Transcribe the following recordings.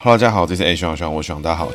Hello，大家好，这是 A 徐徐，我徐大家好。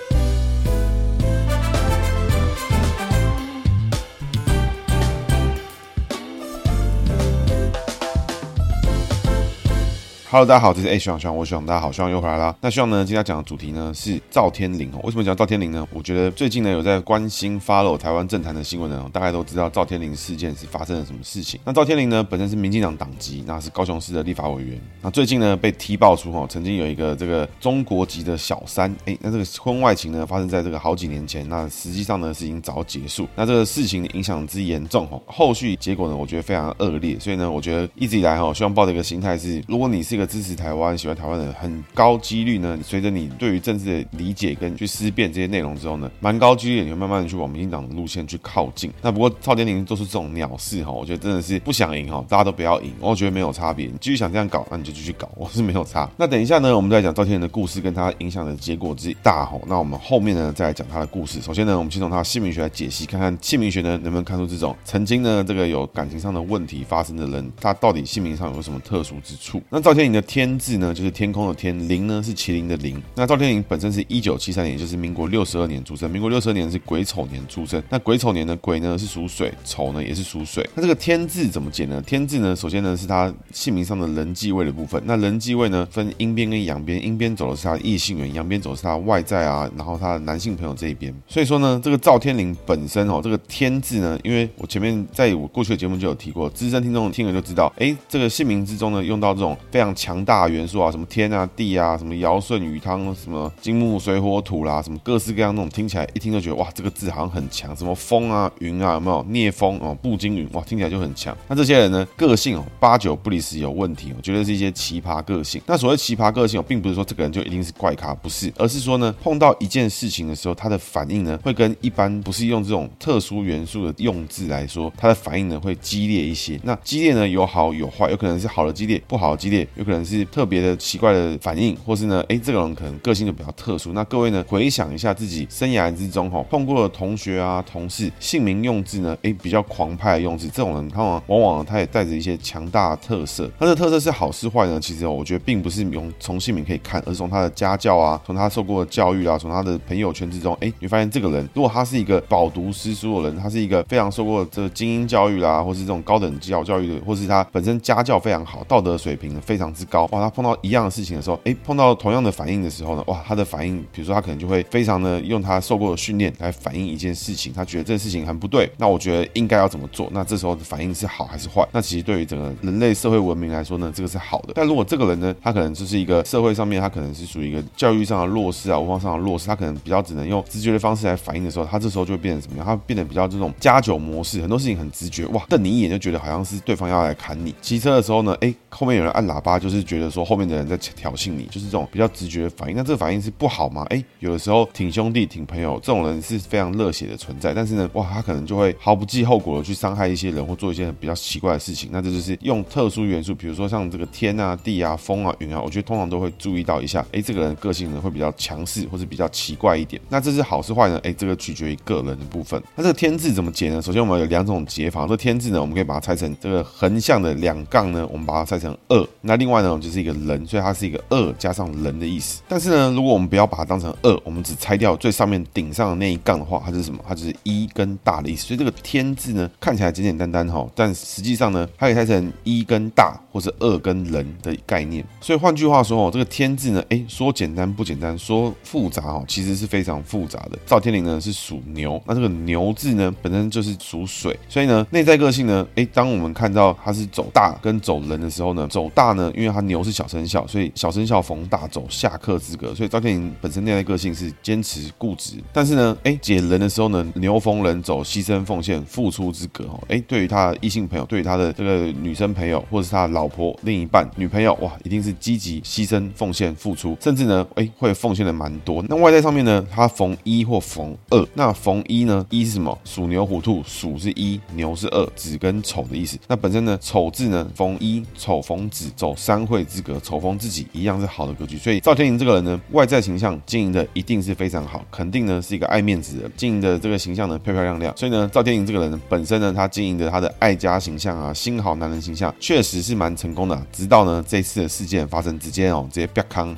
Hello，大家好，这是 A 徐朗，徐朗，我徐朗，大家好，徐朗又回来啦。那徐朗呢，今天要讲的主题呢是赵天麟。为什么讲赵天麟呢？我觉得最近呢有在关心 follow 台湾政坛的新闻呢，大概都知道赵天麟事件是发生了什么事情。那赵天麟呢本身是民进党党籍，那是高雄市的立法委员。那最近呢被踢爆出哦，曾经有一个这个中国籍的小三，哎，那这个婚外情呢发生在这个好几年前，那实际上呢是已经早结束。那这个事情影响之严重哦，后续结果呢我觉得非常恶劣。所以呢，我觉得一直以来哈，希望抱着一个心态是，如果你是一个支持台湾、喜欢台湾的人，很高几率呢。随着你对于政治的理解跟去思辨这些内容之后呢，蛮高几率你会慢慢的去往民进党的路线去靠近。那不过赵天麟做出这种鸟事哈，我觉得真的是不想赢哈，大家都不要赢，我觉得没有差别。你继续想这样搞，那你就继续搞，我是没有差。那等一下呢，我们再讲赵天麟的故事跟他影响的结果之大哈。那我们后面呢再来讲他的故事。首先呢，我们先从他的姓名学来解析，看看姓名学呢能不能看出这种曾经呢这个有感情上的问题发生的人，他到底姓名上有什么特殊之处？那赵天麟的天。字呢，就是天空的天，麟呢是麒麟的麟。那赵天麟本身是一九七三年，就是民国六十二年出生。民国六十二年是癸丑年出生。那癸丑年的，癸呢是属水，丑呢也是属水。那这个天字怎么解呢？天字呢，首先呢是他姓名上的人际位的部分。那人际位呢，分阴边跟阳边，阴边走的是他的异性缘，阳边走的是他的外在啊，然后他的男性朋友这一边。所以说呢，这个赵天麟本身哦，这个天字呢，因为我前面在我过去的节目就有提过，资深听众听了就知道，哎，这个姓名之中呢，用到这种非常强大的元素啊，什么天啊、地啊，什么尧舜禹汤，什么金木水火土啦，什么各式各样那种，听起来一听就觉得哇，这个字好像很强。什么风啊、云啊，有没有？聂风哦，步惊云，哇，听起来就很强。那这些人呢，个性哦，八九不离十有问题，我觉得是一些奇葩个性。那所谓奇葩个性哦，并不是说这个人就一定是怪咖，不是，而是说呢，碰到一件事情的时候，他的反应呢，会跟一般不是用这种特殊元素的用字来说，他的反应呢会激烈一些。那激烈呢有好有坏，有可能是好的激烈，不好的激烈，有可能可能是特别的奇怪的反应，或是呢，哎，这个人可能个性就比较特殊。那各位呢，回想一下自己生涯之中哈，碰过的同学啊、同事，姓名用字呢，哎，比较狂派的用字，这种人他往往往他也带着一些强大的特色。他的特色是好是坏呢？其实我觉得并不是用从姓名可以看，而是从他的家教啊，从他受过的教育啊，从他的朋友圈之中，哎，你发现这个人，如果他是一个饱读诗书的人，他是一个非常受过这个精英教育啦，或是这种高等教教育的，或是他本身家教非常好，道德水平非常之高，哇，他碰到一样的事情的时候，哎，碰到同样的反应的时候呢，哇，他的反应，比如说他可能就会非常的用他受过的训练来反映一件事情，他觉得这件事情很不对，那我觉得应该要怎么做？那这时候的反应是好还是坏？那其实对于整个人类社会文明来说呢，这个是好的。但如果这个人呢，他可能就是一个社会上面，他可能是属于一个教育上的弱势啊，文化上的弱势，他可能比较只能用直觉的方式来反应的时候，他这时候就会变成什么样？他变得比较这种加酒模式，很多事情很直觉，哇，瞪你一眼就觉得好像是对方要来砍你。骑车的时候呢，哎，后面有人按喇叭，就是觉得说后面的人在挑衅你，就是这种比较。直觉的反应，那这个反应是不好吗？哎，有的时候挺兄弟、挺朋友，这种人是非常热血的存在。但是呢，哇，他可能就会毫不计后果的去伤害一些人，或做一些比较奇怪的事情。那这就是用特殊元素，比如说像这个天啊、地啊、风啊、云啊，我觉得通常都会注意到一下。哎，这个人个性呢会比较强势，或是比较奇怪一点。那这是好是坏呢？哎，这个取决于个人的部分。那这个天字怎么解呢？首先我们有两种解法。这天字呢，我们可以把它拆成这个横向的两杠呢，我们把它拆成二。那另外外呢，就是一个人，所以它是一个二加上人的意思。但是呢。如果我们不要把它当成二，我们只拆掉最上面顶上的那一杠的话，它是什么？它就是一跟大的意思。所以这个天字呢，看起来简简单单哈，但实际上呢，它可以拆成一跟大，或是二跟人的概念。所以换句话说哦，这个天字呢，哎，说简单不简单，说复杂哦，其实是非常复杂的。赵天麟呢是属牛，那这个牛字呢本身就是属水，所以呢内在个性呢，哎，当我们看到它是走大跟走人的时候呢，走大呢，因为他牛是小生肖，所以小生肖逢大走，下克之格。所以赵天麟本身内在个性是坚持固执，但是呢，哎，解人的时候呢，牛逢人走，牺牲奉献、付出之格哦。哎，对于他异性朋友，对于他的这个女生朋友，或者是他的老婆、另一半、女朋友，哇，一定是积极牺牲奉献、付出，甚至呢，哎，会奉献的蛮多。那外在上面呢，他逢一或逢二，那逢一呢，一是什么？属牛、虎、兔，属是一，牛是二，子跟丑的意思。那本身呢，丑字呢，逢一，丑逢子，走三会之格，丑逢自己，一样是好的格局。所以赵天麟这个人呢，外在形象经营的一定是非常好，肯定呢是一个爱面子的，经营的这个形象呢漂漂亮亮。所以呢，赵天麟这个人本身呢，他经营的他的爱家形象啊，新好男人形象，确实是蛮成功的。直到呢这次的事件发生，直接哦直接啪康，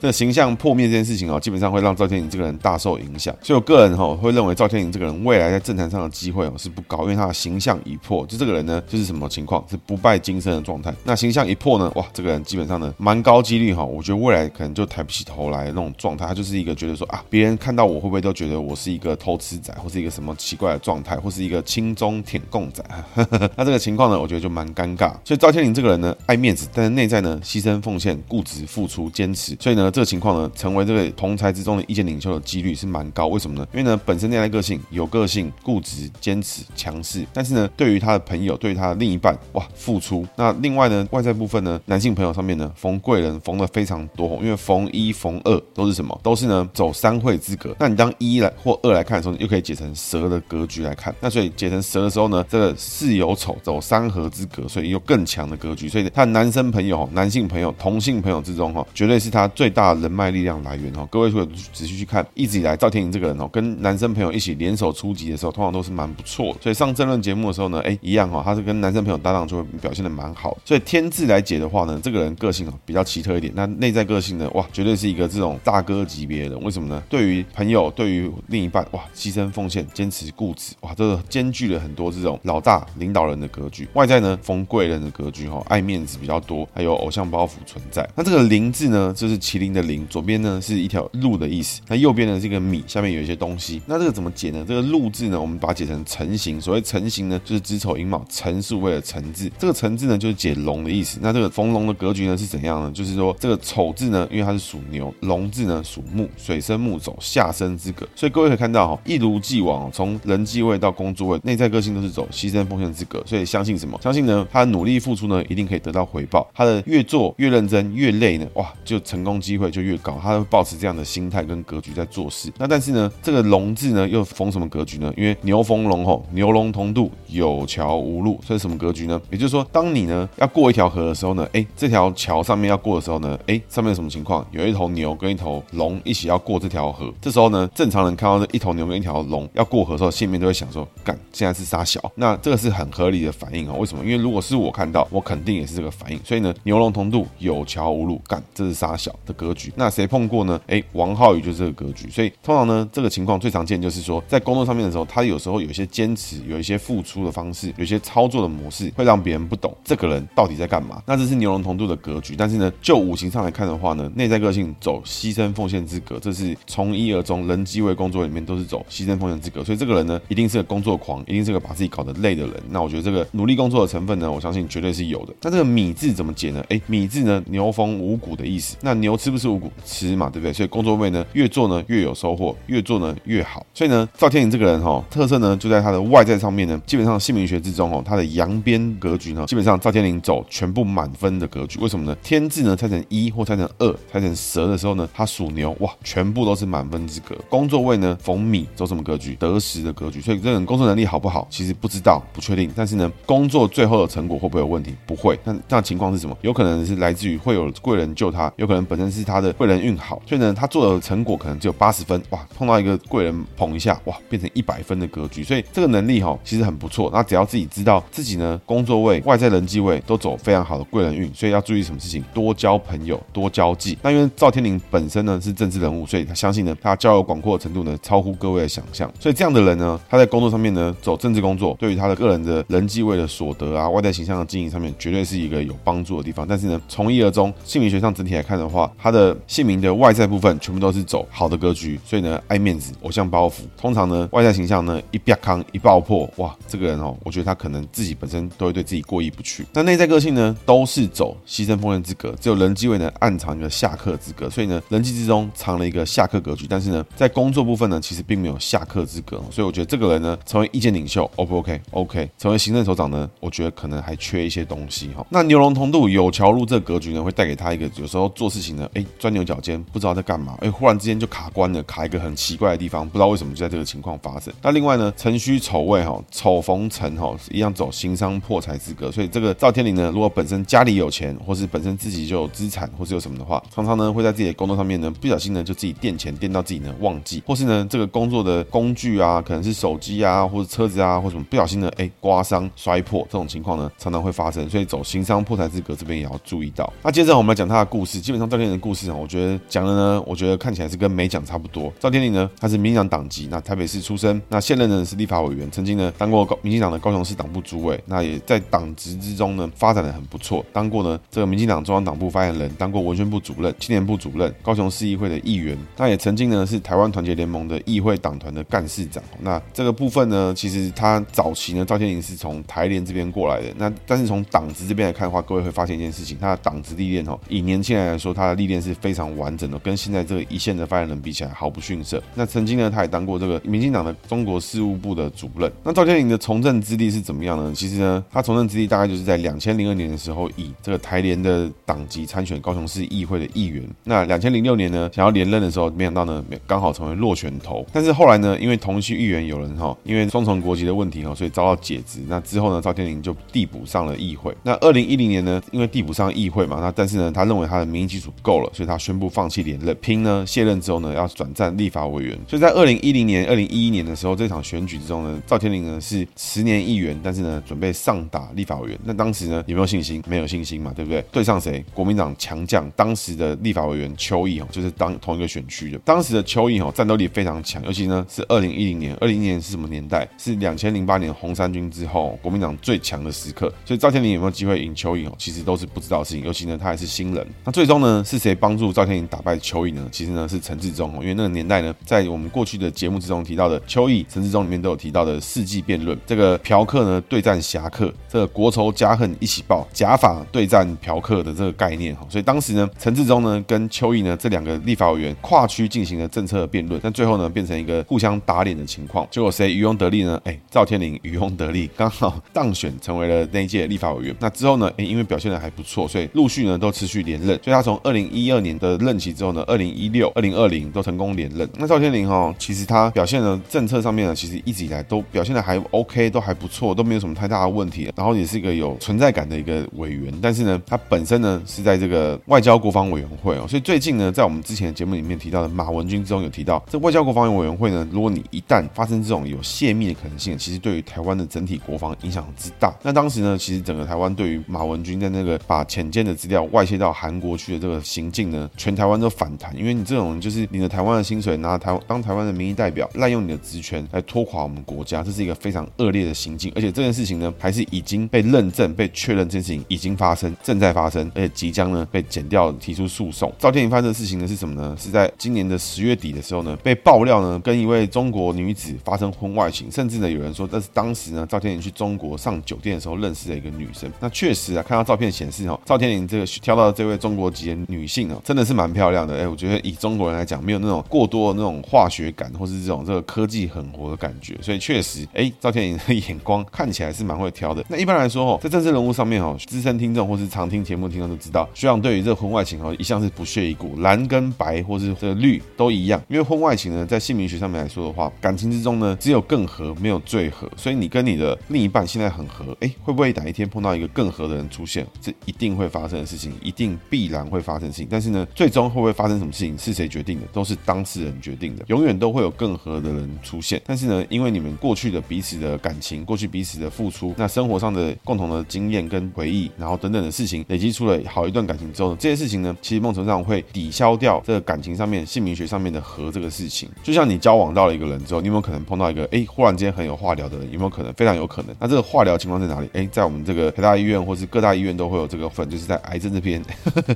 这形象破灭这件事情哦，基本上会让赵天麟这个人大受影响。所以我个人哈会认为赵天麟这个人未来在政坛上的机会哦是不高，因为他的形象已破。就这个人呢，就是什么情况？是不败金身的状态。那形象一破呢，哇，这个人基本上呢蛮高几率哈，我觉得未来可能就抬不起头来的那种状态。他就是一个觉得说啊，别人看到我会不会都觉得我是一个偷吃仔，或是一个什么奇怪的状态，或是一个轻中舔共仔。那这个情况呢，我觉得就蛮尴尬。所以赵天林这个人呢，爱面子，但是内在呢牺牲奉献、固执、付出、坚持。所以呢，这个情况呢，成为这个同才之中的意见领袖的几率是蛮高。为什么呢？因为呢，本身内在个性有个性、固执、坚持、强势。但是呢，对于他的朋友，对于他的另一半，哇，付出。那另外呢，外在部分呢，男性朋友上面呢，逢贵人逢的非常多。因为逢一逢二都是什么？都是呢走三会之格。那你当一来或二来看的时候，又可以解成蛇的格局来看。那所以解成蛇的时候呢，这个巳酉丑走三合之格，所以有更强的格局。所以他男生朋友、男性朋友、同性朋友之中哈，绝对是他最大的人脉力量来源哈。各位如果仔细去看，一直以来赵天麟这个人哦，跟男生朋友一起联手出击的时候，通常都是蛮不错的。所以上政论节目的时候呢，哎，一样哈，他是跟男生朋友搭档，就会表现的蛮好。所以天字来解的话呢，这个人个性啊比较奇特一点。那内在个性呢，哇，绝对是一个这种大哥级别的。为什么呢？对于朋友，对于另一半，哇，牺牲奉献、坚持固执，哇，这个兼具了很多这种老大领导人的格局。外在呢，逢贵人的格局哈，爱面子比较多，还有偶像包袱存在。那这个林字呢，就是麒麟的麟，左边呢是一条鹿的意思，那右边呢是一个米，下面有一些东西。那这个怎么解呢？这个鹿字呢，我们把它解成成形。所谓成形呢，就是子丑寅卯，辰是为了辰字。这个辰字呢，就是解龙的意思。那这个逢龙的格局呢是怎样呢？就是说这个丑字呢，因为它是属牛，龙字呢属木，水生木走下生之格。所以各位可以看到哈，一如既往，从人际位到工作位，内在个性都是走牺牲奉献之格。所以相信什么？相信呢，他努力付出呢，一定可以得到回报。他的越做越认真，越累呢，哇，就成功机会就越高。他会保持这样的心态跟格局在做事。那但是呢，这个龙字呢又逢什么格局呢？因为牛逢龙吼，牛龙同渡，有桥无路，所以什么格局呢？也就是说，当你呢要过一条河的时候呢，哎，这条桥上面要过的时候呢，哎，上面有什么情况？有一头牛跟一头龙一起要过这条河。这时候呢，正常人看到这一头牛跟一条龙要过河的时候，心里面都会想说：干，现在是杀小。那这个是很合理的反应啊。为什么？因为如果是我看到，我肯定也是这个反应。所以呢，牛龙同渡，有桥无路，干，这是杀小的格局。那谁碰过呢？哎，王浩宇就是这个格局。所以通常呢，这个情况最常见就是说，在工作上面的时候，他有时候有一些坚持，有一些付出的方式，有些操作的模式，会让别人不懂这个人到底在干嘛。那这是牛龙同渡的格局。但是呢，就五行上来看的话呢，内在个性走牺牲奉献之格，这是从一而终，人机位工作里面都是走牺牲奉献之格。所以这个人呢，一定是个工作狂，一定是个把自己搞得累的人。那我觉得这个努力工作的成分呢，我相信绝对是有的。那这个米字怎么解呢？哎，米字呢，牛逢五谷的意思。那牛吃不吃五谷？吃嘛，对不对？所以工作位呢，越做呢越有收获，越做呢越好。所以呢，赵天林这个人哈、哦，特色呢就在他的外在上面呢，基本上姓名学之中哦，他的阳边格局呢，基本上赵天林走全部满分分的格局。为什么呢？天字呢拆成一或拆成二，拆成蛇的时候呢，他属牛，哇，全部都是满分之格。工作位呢逢米走什么格局？得时的格局。所以这个人工作能力好不好？其实不知道，不确定。但是呢，工作最后的成果会不会有问题？不会。那那情况是什么？有可能是来自于会有贵人救他，有可能本身是他的贵人运好，所以呢，他做的成果可能只有八十分，哇，碰到一个贵人捧一下，哇，变成一百分的格局。所以这个能力哈、哦，其实很不错。那只要自己知道自己呢，工作位、外在人际位都走非常好的贵人运，所以要注意什么事情？多交朋友，多交际。那因为赵天麟本身呢是政治人物，所以他相信呢，他交友广阔的程度呢超乎各位的想象。所以这样的人呢，他在工作上面呢走政治工作，对于他的个人的人际位的所得啊，外在形象的经营上面，绝对是一个有帮助的地方。但是呢，从一而终，姓名学上整体来看的话，他的姓名的外在部分全部都是走好的格局，所以呢，爱面子，偶像包袱，通常呢，外在形象呢一瘪康一爆破，哇，这个人哦，我觉得他可能自己本身都会对自己过意不去。那内在个性呢，都是走牺牲奉献之格，只有人机位呢暗藏一个下克之格，所以呢人机之中藏了一个下克格局。但是呢，在工作部分呢，其实并没有下克之格，所以我觉得这个人呢，成为意见领袖，O 不 OK？OK，成为行政首长呢，我觉得可能还缺一些东西哈。那牛龙同度有桥路这格局呢，会带给他一个有时候做事情呢，哎，钻牛角尖，不知道在干嘛，哎，忽然之间就卡关了，卡一个很奇怪的地方，不知道为什么就在这个情况发生。那另外呢，辰戌丑未哈，丑逢辰哈，一样走行伤破财之格，所以这个赵天林呢，如果本身家里有钱，或是本身自己就有资产，或是有什么的话，常常呢会在自己的工作上面呢，不小心呢就自己垫钱垫到自己呢忘记，或是呢这个工作的工具啊，可能是手机啊，或者车子啊，或什么不小心呢，哎，刮伤摔破这种情况呢，常常会发生，所以走行商破财之格这边也要注意到。那接着我们来讲他的故事，基本上赵天麟的故事啊，我觉得讲的呢，我觉得看起来是跟没讲差不多。赵天麟呢，他是民进党党籍，那台北市出生，那现任呢是立法委员，曾经呢当过高民进党的高雄市党部主委，那也在党职之中呢发展的很不错，当过呢这个民进党中央党部发言人，当过文宣部主任、青年部主任、高雄市议会的议员，那也曾经呢是台湾团结联盟的议会党团的干事长。那这个部分呢，其实他早期呢，赵天麟是从台联这边过来的。那但是从党职这边来看的话，各位会发现一件事情，他的党职历练哦，以年轻人来说，他的历练是非常完整的，跟现在这个一线的发言人比起来毫不逊色。那曾经呢，他也当过这个民进党的中国事务部的主任。那赵天麟的从政资历是怎么样呢？其实呢，他从政资历大概就是在两千零二年的时候，以这个台联的党籍参选高雄市议会的议员。那两千零六年呢，想要连任的时候，没想到呢，刚好成为落选头。但是后来呢，因为同区议员有人哈，因为双重国籍的问题哈，所以遭到解职。那之后呢，赵天麟就递补上了议会。那二零一零年呢，因为递补上议会嘛，那但是呢，他认为他的民意基础不够了，所以他宣布放弃连任，拼呢卸任之后呢，要转战立法委员。所以在二零一零年、二零一一年的时候，这场选举之中呢，赵天麟呢是十年议员，但是呢，准备上打立法委员。那当时呢，有没有信心？没有信心嘛，对不对？对上谁？国民党强将，当时的立法委员邱毅哦，就是当同一个选区的。当时的邱毅哦，战斗力非常强，尤其呢是二零一零年，二零一零年是什么年代？是两千零八年红三军之后，国民党最强的时刻。所以赵天麟有没有机会赢邱毅哦？其实都是不知道的事情。尤其呢，他还是新人。那最终呢，是谁帮助赵天麟打败邱毅呢？其实呢，是陈志忠哦，因为那个年代呢，在我们过去的节目之中提到的邱毅、陈志忠里面都有提到的世纪辩论，这个嫖客呢对战侠客，这国仇家恨一起报，假法对战嫖客的这个概念哈。所以当时呢，陈志忠呢跟邱毅呢这两个立法委员跨区进行了政策的辩论，但最后呢变成一个互相打脸的情况。结果谁渔翁得利呢？哎，赵天麟渔翁得利，刚好当选成为了那一届立法委员。那之后呢，哎，因为表现的还不错，所以陆续呢都持续连任。所以他从二零一二年的任期之后呢，二零一六、二零二零都成功连任。那赵天麟哈，其实他表现的政策上面呢，其实一直以来都表现的还 OK，都还不错，都没有什么太大的问题。然后也是一个有存在感的一个委员。但是呢，他本身呢是在这个外交国防委员会哦，所以最近呢，在我们之前的节目里面提到的马文君之中有提到，这外交国防委员会呢，如果你一旦发生这种有泄密的可能性，其实对于台湾的整体国防影响之大。那当时呢，其实整个台湾对于马文君在那个把潜舰的资料外泄到韩国去的这个行径呢，全台湾都反弹，因为你这种就是领着台湾的薪水，拿台当台湾的民意代表，滥用你的职权来拖垮我们国家，这是一个非常恶劣的行径。而且这件事情呢，还是以经被认证、被确认，这件事情已经发生，正在发生，而且即将呢被剪掉提出诉讼。赵天麟发生的事情呢是什么呢？是在今年的十月底的时候呢，被爆料呢跟一位中国女子发生婚外情，甚至呢有人说这是当时呢赵天麟去中国上酒店的时候认识的一个女生。那确实啊，看到照片显示哦，赵天麟这个挑到的这位中国籍的女性哦，真的是蛮漂亮的。哎，我觉得以中国人来讲，没有那种过多的那种化学感，或是这种这个科技狠活的感觉。所以确实，哎，赵天麟的眼光看起来是蛮会挑的。那一般来说哦，在政治人物上面哦，资深听众或是常听节目听众都知道，学长对于这个婚外情哦，一向是不屑一顾，蓝跟白或是这个绿都一样。因为婚外情呢，在姓名学上面来说的话，感情之中呢，只有更合，没有最合。所以你跟你的另一半现在很合，哎，会不会哪一天碰到一个更合的人出现？这一定会发生的事情，一定必然会发生的事情。但是呢，最终会不会发生什么事情，是谁决定的？都是当事人决定的。永远都会有更合的人出现。但是呢，因为你们过去的彼此的感情，过去彼此的付出，那生活上的共同的经验跟回忆，然后等等的事情累积出了好一段感情之后呢，这些事情呢，其实梦成上会抵消掉这个感情上面、姓名学上面的合这个事情。就像你交往到了一个人之后，你有没有可能碰到一个哎，忽然间很有话聊的人？有没有可能？非常有可能。那这个话聊情况在哪里？哎，在我们这个台大医院或是各大医院都会有这个份，就是在癌症这边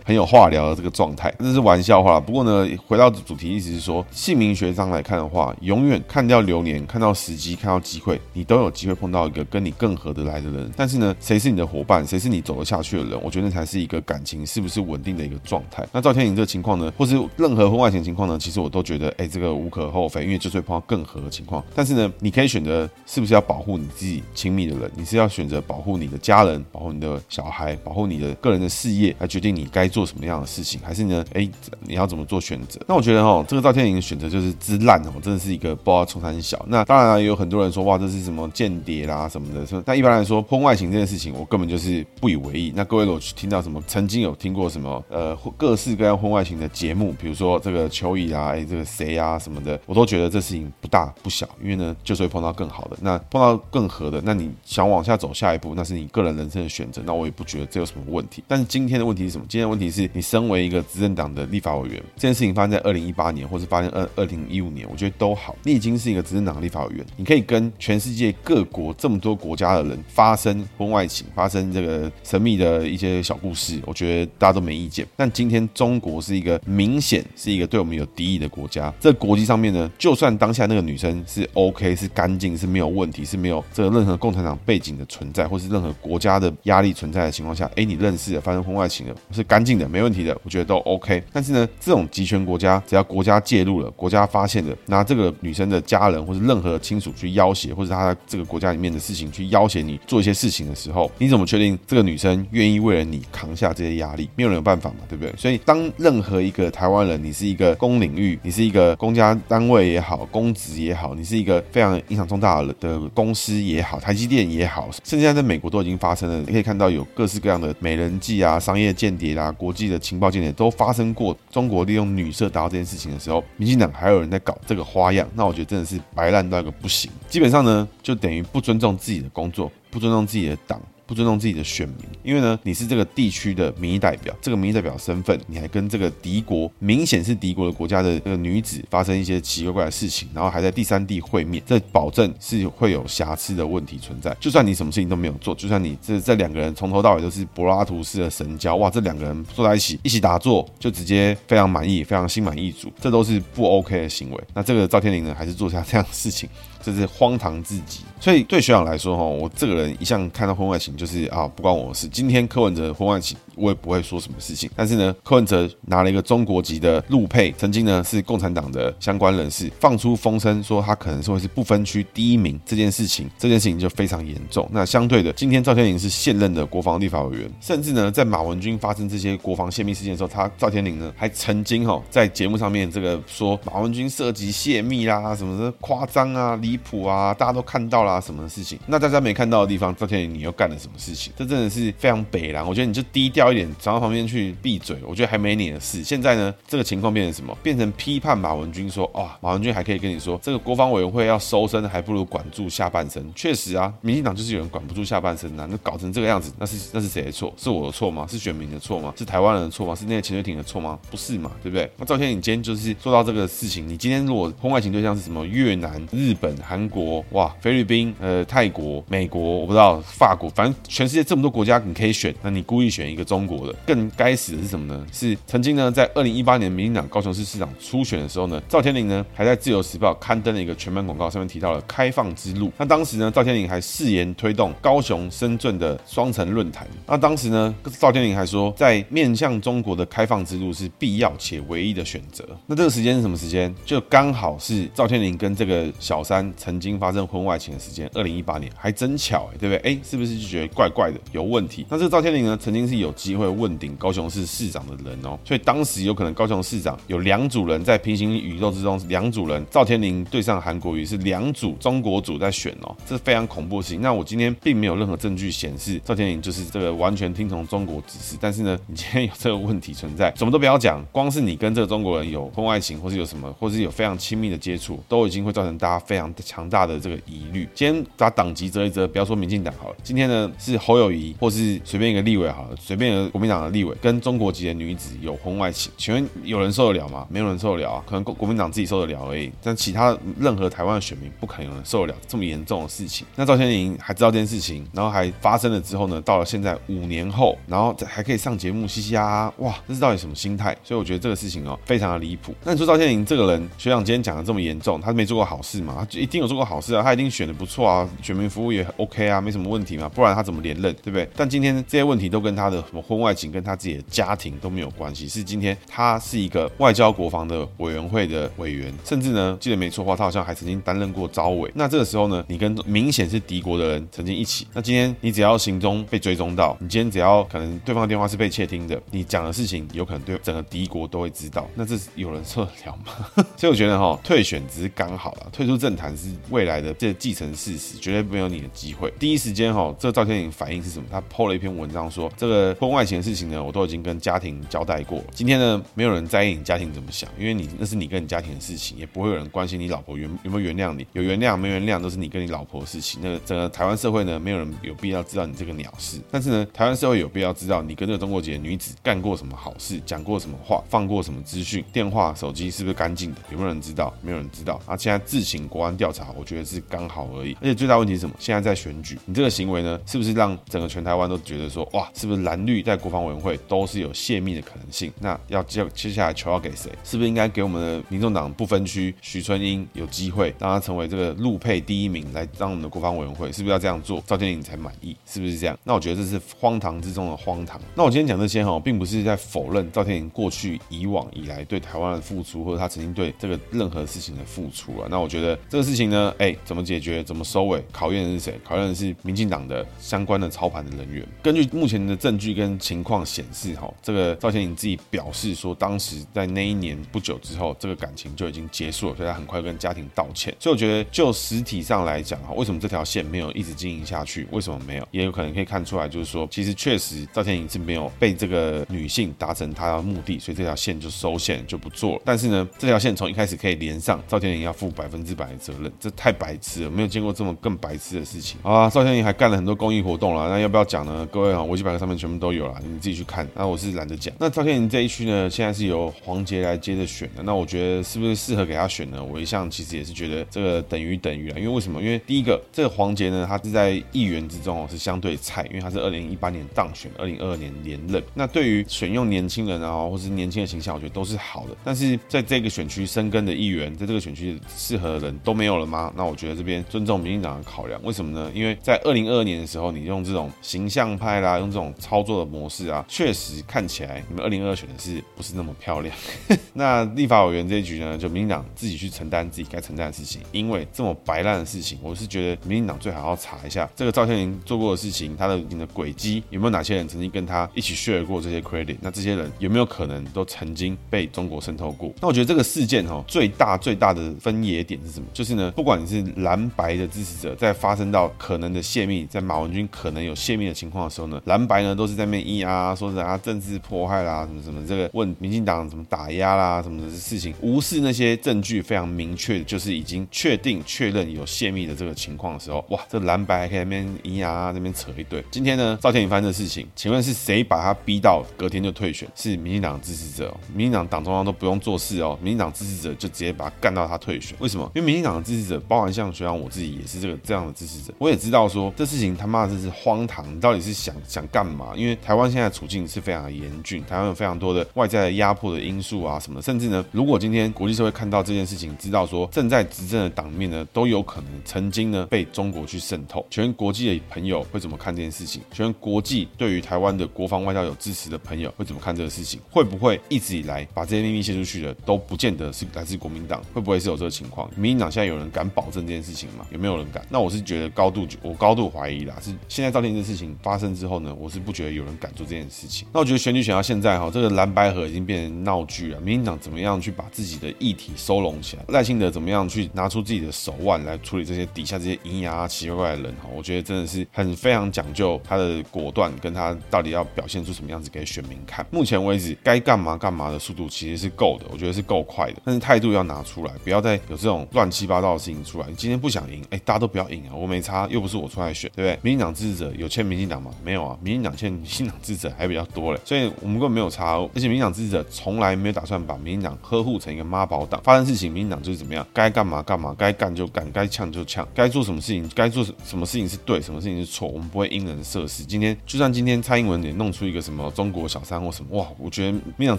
很有话聊的这个状态。这是玩笑话。不过呢，回到主题，意思是说，姓名学上来看的话，永远看掉流年，看到时机，看到机会，你都有机会碰到一个跟你更合得来的人。但是呢，谁是你的伙伴？谁是你走得下去的人，我觉得那才是一个感情是不是稳定的一个状态。那赵天颖这个情况呢，或是任何婚外情情况呢，其实我都觉得，哎，这个无可厚非，因为就是会碰到更合的情况。但是呢，你可以选择是不是要保护你自己亲密的人，你是要选择保护你的家人，保护你的小孩，保护你的个人的事业，来决定你该做什么样的事情，还是呢，哎，你要怎么做选择？那我觉得哦，这个赵天颖的选择就是之烂哦，真的是一个不知道从三小。那当然了，也有很多人说哇，这是什么间谍啦什么的。那一般来说，婚外情这件事情，我根本就是不以为意。那各位如果听到什么，曾经有听过什么呃各式各样婚外情的节目，比如说这个邱毅啊，哎这个谁啊什么的，我都觉得这事情不大不小，因为呢就是会碰到更好的，那碰到更合的，那你想往下走下一步，那是你个人人生的选择，那我也不觉得这有什么问题。但是今天的问题是什么？今天的问题是你身为一个执政党的立法委员，这件事情发生在二零一八年，或是发生二二零一五年，我觉得都好。你已经是一个执政党的立法委员，你可以跟全世界各国这么多国家的人发生婚外情，发生这个神秘的一些小故事，我觉得大家都没意见。但今天中国是一个明显是一个对我们有敌意的国家，这国际上面呢，就算当下那个女生是 OK，是干净，是没有问题，是没有这个任何共产党背景的存在，或是任何国家的压力存在的情况下，哎，你认识的发生婚外情的是干净的，没问题的，我觉得都 OK。但是呢，这种集权国家，只要国家介入了，国家发现了，拿这个女生的家人或是任何亲属去要挟，或者他这个国家里面的事情去要挟你做一些事情的时候，你怎么确定这个女生愿意为了你扛下这些压力？没有人有办法嘛，对不对？所以，当任何一个台湾人，你是一个公领域，你是一个公家单位也好，公职也好，你是一个非常影响重大的公司也好，台积电也好，甚至在在美国都已经发生了。你可以看到有各式各样的美人计啊、商业间谍啊、国际的情报间谍都发生过。中国利用女色达到这件事情的时候，民进党还有人在搞这个花样，那我觉得真的是白烂到一个不行。基本上呢，就等于不尊重自己的工作，不尊重自己的党。不尊重自己的选民，因为呢，你是这个地区的民意代表，这个民意代表身份，你还跟这个敌国明显是敌国的国家的这个女子发生一些奇怪怪的事情，然后还在第三地会面，这保证是会有瑕疵的问题存在。就算你什么事情都没有做，就算你这这两个人从头到尾都是柏拉图式的神交，哇，这两个人坐在一起一起打坐，就直接非常满意，非常心满意足，这都是不 OK 的行为。那这个赵天林呢，还是做下这样的事情。这是荒唐至极，所以对学长来说，哈，我这个人一向看到婚外情就是啊，不关我的事。今天柯文哲婚外情。我也不会说什么事情，但是呢，柯文哲拿了一个中国籍的陆配，曾经呢是共产党的相关人士，放出风声说他可能是会是不分区第一名，这件事情，这件事情就非常严重。那相对的，今天赵天麟是现任的国防立法委员，甚至呢，在马文君发生这些国防泄密事件的时候，他赵天麟呢还曾经哈在节目上面这个说马文君涉及泄密啦，什么的夸张啊、离谱啊，大家都看到了啦什么事情。那大家没看到的地方，赵天宇你又干了什么事情？这真的是非常北蓝。我觉得你就低调。一点，转到旁边去闭嘴。我觉得还没你的事。现在呢，这个情况变成什么？变成批判马文君说，啊，马文君还可以跟你说，这个国防委员会要收身，还不如管住下半身。确实啊，民进党就是有人管不住下半身呐，那搞成这个样子，那是那是谁的错？是我的错吗？是选民的错吗？是台湾人的错吗？是那个潜水艇的错吗？不是嘛，对不对？那赵天宇，今天就是做到这个事情。你今天如果婚外情对象是什么？越南、日本、韩国，哇，菲律宾、呃，泰国、美国，我不知道，法国，反正全世界这么多国家你可以选，那你故意选一个中国的，更。该死的是什么呢？是曾经呢，在二零一八年民进党高雄市市长初选的时候呢，赵天麟呢还在《自由时报》刊登了一个全版广告，上面提到了开放之路。那当时呢，赵天麟还誓言推动高雄深圳的双城论坛。那当时呢，赵天麟还说，在面向中国的开放之路是必要且唯一的选择。那这个时间是什么时间？就刚好是赵天麟跟这个小三曾经发生婚外情的时间，二零一八年，还真巧哎，对不对？哎，是不是就觉得怪怪的，有问题？那这个赵天麟呢，曾经是有机会问鼎。高雄市市长的人哦，所以当时有可能高雄市长有两组人在平行宇宙之中，两组人赵天麟对上韩国瑜是两组中国组在选哦，这是非常恐怖的事情。那我今天并没有任何证据显示赵天麟就是这个完全听从中国指示，但是呢，你今天有这个问题存在，什么都不要讲，光是你跟这个中国人有婚外情，或是有什么，或是有非常亲密的接触，都已经会造成大家非常强大的这个疑虑。今天把党籍遮一遮，不要说民进党好了，今天呢是侯友谊，或是随便一个立委好了，随便一个国民党的立委跟中国籍的女子有婚外情，请问有人受得了吗？没有人受得了啊，可能国国民党自己受得了而已，但其他任何台湾的选民不可能有人受得了这么严重的事情。那赵天麟还知道这件事情，然后还发生了之后呢，到了现在五年后，然后还可以上节目嘻嘻哈哈，哇，这是到底什么心态？所以我觉得这个事情哦，非常的离谱。那你说赵天麟这个人，学长今天讲的这么严重，他没做过好事吗？他就一定有做过好事啊，他一定选的不错啊，选民服务也 OK 啊，没什么问题嘛，不然他怎么连任，对不对？但今天这些问题都跟他的什么婚外情，跟他自己的家庭都没有关系，是今天他是一个外交国防的委员会的委员，甚至呢，记得没错的话，他好像还曾经担任过招委。那这个时候呢，你跟明显是敌国的人曾经一起，那今天你只要行踪被追踪到，你今天只要可能对方的电话是被窃听的，你讲的事情有可能对整个敌国都会知道，那这有人受得了吗？所以我觉得哈，退选只是刚好了，退出政坛是未来的这个既成事实，绝对没有你的机会。第一时间哈，这个赵天麟反应是什么？他 PO 了一篇文章说，这个婚外情的事情呢，我都已经跟家庭交代过。今天呢，没有人在意你家庭怎么想，因为你那是你跟你家庭的事情，也不会有人关心你老婆原有没有原谅你，有原谅没原谅都是你跟你老婆的事情。那个整个台湾社会呢，没有人有必要知道你这个鸟事。但是呢，台湾社会有必要知道你跟这个中国籍的女子干过什么好事，讲过什么话，放过什么资讯，电话、手机是不是干净的，有没有人知道？没有人知道。啊，现在自行国安调查，我觉得是刚好而已。而且最大问题是什么？现在在选举，你这个行为呢，是不是让整个全台湾都觉得说，哇，是不是蓝绿在国防委员会都是有泄密的可能性？那要接接下来球要给谁？是不是应该给我们的民众党不分区许春英有机会，让他成为这个陆配第一名，来让我们的国防委员会是不是要这样做？赵天颖才满意，是不是这样？那我觉得这是荒唐之中的荒唐。那我今天讲这些哈，并不是在否认赵天颖过去以往以来对台湾的付出，或者他曾经对这个任何事情的付出啊。那我觉得这个事情呢，哎，怎么解决？怎么收尾？考验的是谁？考验的是民进党的相关的操盘的人员。根据目前的证据跟情况显示，哈，这个赵天颖自己表示说，当时在那一年不久之后，这个感情就已经结束了，所以他很快跟家庭道歉。所以我觉得，就实体上来讲，哈，为什么这条线没有一直经营下去？为什么没有？也有可能可以看出来，就是说，其实确实赵天颖是没有被这个女性达成他的目的，所以这条线就收线就不做了。但是呢，这条线从一开始可以连上，赵天颖要负百分之百的责任，这太白痴了，没有见过这么更白痴的事情。啊，赵天麟还干了很多公益活动了，那要不要讲呢？各位啊，维基百科上面全部都有了，你自己去看。那我是懒得讲。那赵天麟这一区呢，现在是由黄杰来接着选的。那我觉得是不是适合给他选呢？我一向其实也是觉得这个等于等于啊，因为为什么？因为第一个，这个黄杰呢，他是在议员之中哦是相对菜，因为他是二零一八年当选，二零二二年连任。那对于选用年轻人啊，或是年轻的形象，我觉得都是好的。但是在这个选区深耕的议员，在这个选区适合的人都没有了吗？那我觉得这边尊重民进党的考量，为什么呢？因为在二零二二年的时候，你用这种形象派啦，用这种操作的模式啊，确实看起来你们二零二二选的是不是那么漂亮？那立法委员这一局呢，就民进党自己去承担自己该承担的事情，因为这么白烂的事情，我是觉得民进党最好要查一下这个赵天林做过的事情，他的你的轨迹有没有哪些人曾经跟他一起 share 过这些 credit？那这些人有没有可能都曾经被中国渗透过？那我觉得这个事件哈，最大最大的分野点是什么？就是呢，不管你是蓝白的支持者，在发生到可能的泄密，在马文君可能有泄密的情况的时候呢，蓝白呢都是在那边咿呀，说是啊政治迫害啦，什么什么这个问民进党怎么打压啦，什么的事情，无视那些证据非常明确，就是已经确定确认有泄密的这个情况的时候，哇，这蓝白还可以在那边咿呀那边扯一堆。今天呢，赵天宇发生的事情，请问是谁把他逼到隔天就退选？是民进党支持者，民进党党中央都不用做事哦，民进党支持者就直接把他干到他退选。为什么？因为民进党的支持者，包含像学长我自己也是这个这样的支持者，我也知道说这事情他妈真是荒唐，你到底是想想干嘛？因为台湾现在处境是非常严峻，台湾有非常多的外在的压迫的因素啊什么的，甚至呢，如果今天国际社会看到这件事情，知道说正在执政的党面呢都有可能曾经呢被中国去渗透，全国际的朋友会怎么看这件事情？全国际对于台湾的国防外交有支持的朋友会怎么看这个事情？会不会一直以来把这些秘密泄出去的都不见得是来自国民党？会不会是有这个情况？民进党现在有人敢保证这件事情吗？没有人敢？那我是觉得高度，我高度怀疑啦。是现在赵天麟这事情发生之后呢，我是不觉得有人敢做这件事情。那我觉得选举选到现在哈，这个蓝白合已经变成闹剧了。民进党怎么样去把自己的议题收拢起来？赖清德怎么样去拿出自己的手腕来处理这些底下这些咿呀奇怪怪的人哈？我觉得真的是很非常讲究他的果断，跟他到底要表现出什么样子给选民看。目前为止，该干嘛干嘛的速度其实是够的，我觉得是够快的。但是态度要拿出来，不要再有这种乱七八糟的事情出来。你今天不想赢，哎，大家都不要赢啊！我没差，又不是我出来选，对不对？民进党支持者有欠民进党吗？没有啊，民进党欠进党支持者还比较多嘞，所以我们根本没有差，而且民进党支持者从来没有打算把民进党呵护成一个妈宝党，发生事情民进党就是怎么样，该干嘛干嘛，该干就干，该呛就呛，该做什么事情，该做什么事情是对，什么事情是错，我们不会因人设事。今天就算今天蔡英文也弄出一个什么中国小三或什么，哇，我觉得民进党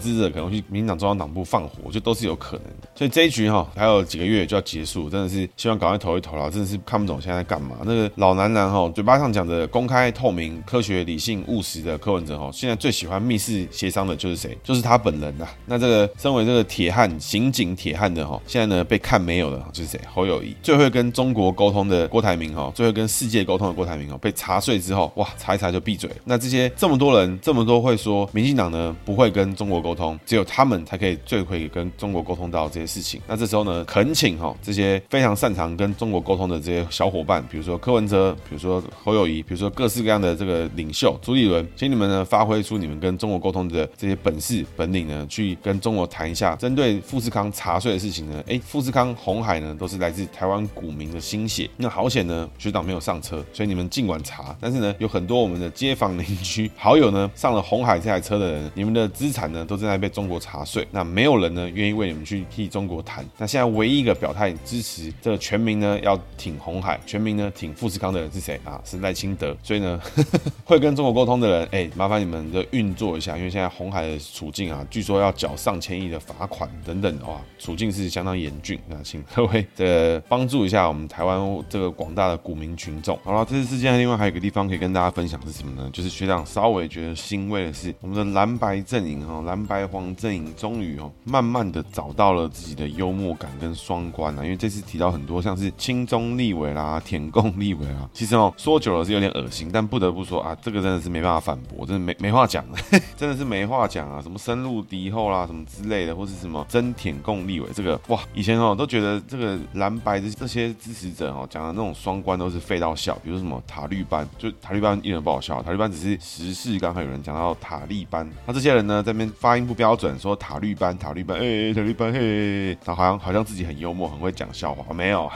支持者可能去民进党中央党部放火，就都是有可能。所以这一局哈还有几个月就要结束，真的是希望赶快投一投了，真是看不懂现在在干嘛。那个老男人哈嘴巴上讲的公开透明、科学理性务实的柯文哲哈，现在最喜欢密室协商的就是谁？就是他本人呐。那这个身为这个铁汉、刑警铁汉的哈，现在呢被看没有的就是谁？侯友谊。最会跟中国沟通的郭台铭哈，最会跟世界沟通的郭台铭哦，被查税之后哇，查一查就闭嘴。那这些这么多人，这么多会说民进党呢不会跟中国沟通，只有他们才可以最会跟中国沟通到这些事情。那这时候呢，恳请哈这些非常擅长跟中国沟通的这些小伙伴，比如说柯文哲，比如说侯友谊，比如说各式各样的这个领袖朱立伦，请你们呢发挥出你们跟中国沟通的这些本事本领呢，去跟中国谈一下针对富士康查税的事情呢。哎，富士康、红海呢都是来自台湾股民的心血。那好险呢，学长没有上车，所以你们尽管查。但是呢，有很多我们的街坊邻居好友呢上了红海这台车的人，你们的资产呢都正在被中国查税。那没有人呢愿意为你们去替中国谈。那现在唯一一个表态支持这个全民呢要挺红海，全民呢挺富士康的人是谁啊？是赖清德。所以呢，会跟中国沟通的人，哎，麻烦你们的运作一下，因为现在红海的处境啊，据说要缴上千亿的罚款等等，哇，处境是相当严峻。那请各位的帮助一下我们台湾这个广大的股民群众。好了，这次事件另外还有一个地方可以跟大家分享是什么呢？就是学长稍微觉得欣慰的是，我们的蓝白阵营哈，蓝白黄阵营终于哦，慢慢的找到了自己的幽默感跟双关啊。因为这次提到很多像是亲中立委啦、舔共立委啊，其实哦说久了是有点恶心，但不得不说啊，这个真的是没办法反驳，真的没没话讲了，真的是没话讲啊。什么深入敌后啦，什么之类的，或是什么真舔共立委，这个哇，以前哦都觉得这个蓝白的这些支持者哦讲的那种双关都是废到笑，比如什么塔绿班，就塔绿班一点都不好笑，塔绿班只是时事，刚才有人讲到塔利班，那这些人呢在那边发音不标准，说塔绿班塔绿班，哎塔绿班嘿，然后好像好像自己很幽默，很会讲笑话，没有，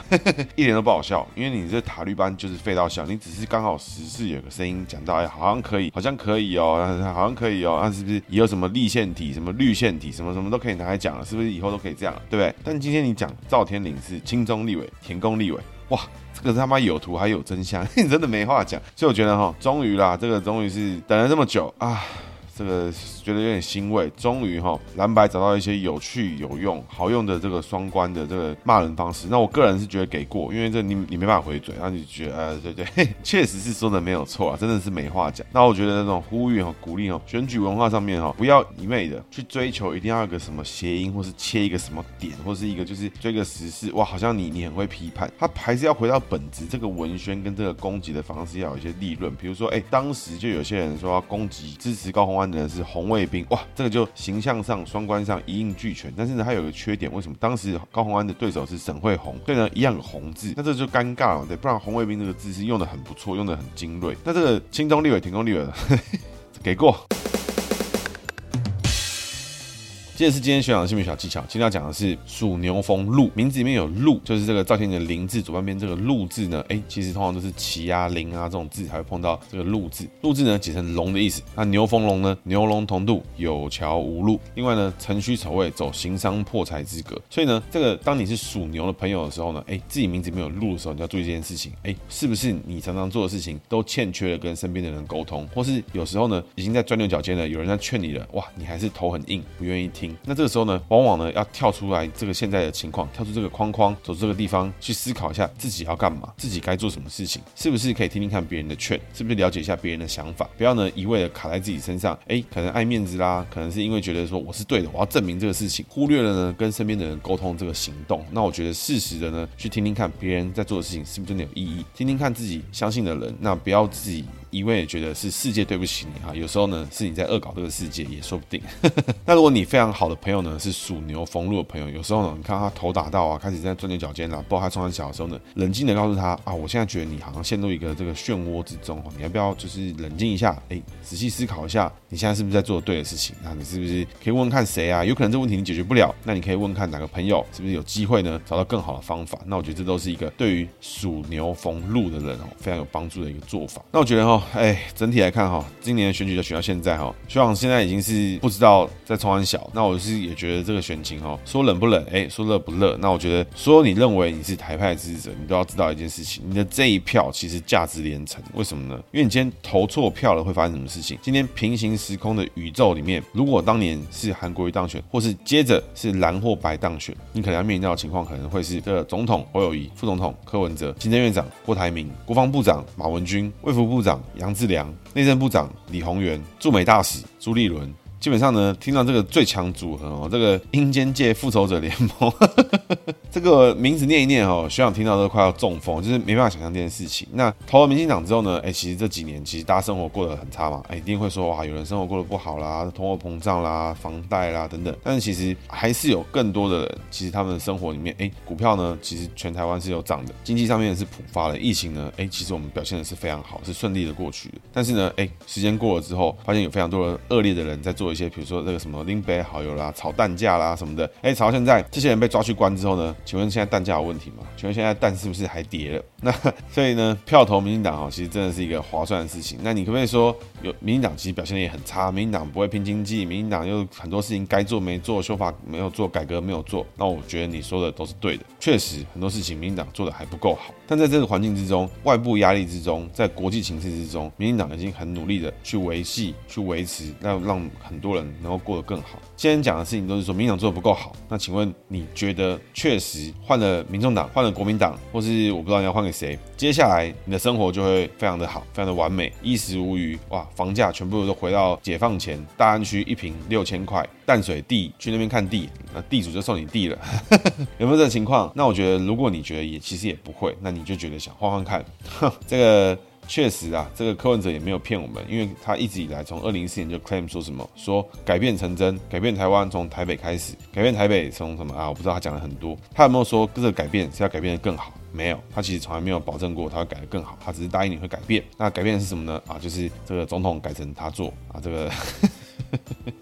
一 点都不好笑，因为你这塔绿班就是废到笑，你只是刚好时事有个声音讲到，哎好像可以，好像可以哦，好像可以哦，那是不是也有什么立宪体、什么绿宪体、什么什么都可以拿来讲了？是不是以后都可以这样，对不对？但今天你讲赵天麟是青中立委、田宫立委，哇！这个他妈有图还有真相，你真的没话讲。所以我觉得哈，终于啦，这个终于是等了这么久啊。这个觉得有点欣慰，终于哈蓝白找到一些有趣、有用、好用的这个双关的这个骂人方式。那我个人是觉得给过，因为这你你没办法回嘴，然后你觉得呃对对，确实是说的没有错啊，真的是没话讲。那我觉得那种呼吁哦、鼓励哈，选举文化上面哈，不要一味的去追求一定要有个什么谐音，或是切一个什么点，或是一个就是追个时事，哇，好像你你很会批判，他还是要回到本质，这个文宣跟这个攻击的方式要有一些立论。比如说，哎，当时就有些人说要攻击支持高虹安的人是红卫卫兵，哇，这个就形象上、双关上一应俱全。但是呢，他有个缺点，为什么？当时高洪安的对手是沈慧红，对呢，一样有红字，那这就尴尬了，对，不然红卫兵这个字是用的很不错，用的很精锐。那这个亲中立委、舔共立委，给过。这是今天学长的姓名小技巧。今天要讲的是属牛逢鹿，名字里面有鹿，就是这个赵天的林字左半边这个鹿字呢，哎，其实通常都是奇啊、麟啊这种字才会碰到这个鹿字。鹿字呢，解成龙的意思。那牛逢龙呢，牛龙同度，有桥无路。另外呢，辰戌丑未走行商破财之格。所以呢，这个当你是属牛的朋友的时候呢，哎，自己名字里面有鹿的时候，你要注意这件事情。哎，是不是你常常做的事情都欠缺了跟身边的人沟通，或是有时候呢，已经在钻牛角尖了，有人在劝你了，哇，你还是头很硬，不愿意听。那这个时候呢，往往呢要跳出来这个现在的情况，跳出这个框框，走出这个地方去思考一下自己要干嘛，自己该做什么事情，是不是可以听听看别人的劝，是不是了解一下别人的想法，不要呢一味的卡在自己身上，哎，可能爱面子啦，可能是因为觉得说我是对的，我要证明这个事情，忽略了呢跟身边的人沟通这个行动。那我觉得适时的呢去听听看别人在做的事情是不是真的有意义，听听看自己相信的人，那不要自己。一味觉得是世界对不起你哈，有时候呢是你在恶搞这个世界也说不定。那如果你非常好的朋友呢是属牛逢鹿的朋友，有时候呢你看他头打到啊，开始在钻牛角尖了，不知道他冲上小的时候呢，冷静的告诉他啊，我现在觉得你好像陷入一个这个漩涡之中哦，你要不要就是冷静一下，哎，仔细思考一下，你现在是不是在做对的事情？那你是不是可以问问看谁啊？有可能这问题你解决不了，那你可以问看哪个朋友，是不是有机会呢找到更好的方法？那我觉得这都是一个对于属牛逢鹿的人哦非常有帮助的一个做法。那我觉得哈哎，整体来看哈，今年选举就选到现在哈，希望现在已经是不知道在冲三小。那我是也觉得这个选情哈，说冷不冷，哎，说热不热。那我觉得，说你认为你是台派支持者，你都要知道一件事情，你的这一票其实价值连城。为什么呢？因为你今天投错票了，会发生什么事情？今天平行时空的宇宙里面，如果当年是韩国瑜当选，或是接着是蓝或白当选，你可能要面临到的情况，可能会是这总统侯友谊、副总统柯文哲、行政院长郭台铭、国防部长马文君、卫福部长杨志良、内政部长李鸿源、驻美大使朱立伦。基本上呢，听到这个最强组合哦，这个阴间界复仇者联盟，这个名字念一念哦，学长听到都快要中风，就是没办法想象这件事情。那投了民进党之后呢，哎，其实这几年其实大家生活过得很差嘛，哎，一定会说哇，有人生活过得不好啦，通货膨胀啦，房贷啦等等。但是其实还是有更多的人，其实他们的生活里面，哎，股票呢，其实全台湾是有涨的，经济上面是普发的，疫情呢，哎，其实我们表现的是非常好，是顺利的过去的。但是呢，哎，时间过了之后，发现有非常多的恶劣的人在做。一些比如说这个什么林北好友啦，炒蛋价啦什么的，哎，炒到现在这些人被抓去关之后呢，请问现在蛋价有问题吗？请问现在蛋是不是还跌了？那 所以呢，票投民进党哦，其实真的是一个划算的事情。那你可不可以说有民进党其实表现的也很差？民进党不会拼经济，民进党又很多事情该做没做，修法没有做，改革没有做。那我觉得你说的都是对的，确实很多事情民进党做的还不够好。但在这个环境之中，外部压力之中，在国际形势之中，民进党已经很努力的去维系、去维持，让让很多人能够过得更好。今天讲的事情都是说民党做的不够好，那请问你觉得确实换了民众党、换了国民党，或是我不知道你要换给谁，接下来你的生活就会非常的好，非常的完美，衣食无虞，哇，房价全部都回到解放前，大安区一平六千块，淡水地去那边看地，那地主就送你地了，有没有这个情况？那我觉得如果你觉得也其实也不会，那你就觉得想换换看，哼，这个。确实啊，这个柯文哲也没有骗我们，因为他一直以来从二零一四年就 claim 说什么，说改变成真，改变台湾从台北开始，改变台北从什么啊？我不知道他讲了很多，他有没有说这个改变是要改变得更好？没有，他其实从来没有保证过他会改得更好，他只是答应你会改变。那改变是什么呢？啊，就是这个总统改成他做啊，这个。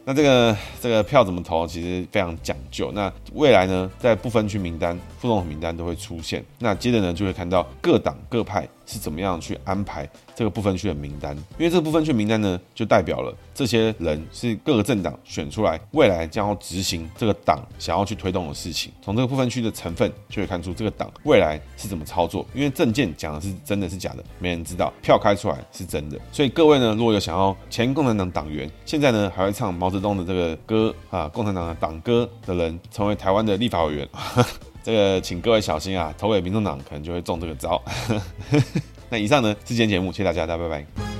那这个这个票怎么投，其实非常讲究。那未来呢，在不分区名单、副总统名单都会出现。那接着呢，就会看到各党各派是怎么样去安排这个不分区的名单。因为这个不分区名单呢，就代表了这些人是各个政党选出来，未来将要执行这个党想要去推动的事情。从这个不分区的成分，就会看出这个党未来是怎么操作。因为政见讲的是真的是假的，没人知道。票开出来是真的。所以各位呢，如果有想要前共产党党员，现在呢，还会唱毛泽东的这个歌啊，共产党的党歌的人，成为台湾的立法委员，这个请各位小心啊，投给民众党可能就会中这个招。那以上呢是今天节目，谢谢大家，大家拜拜。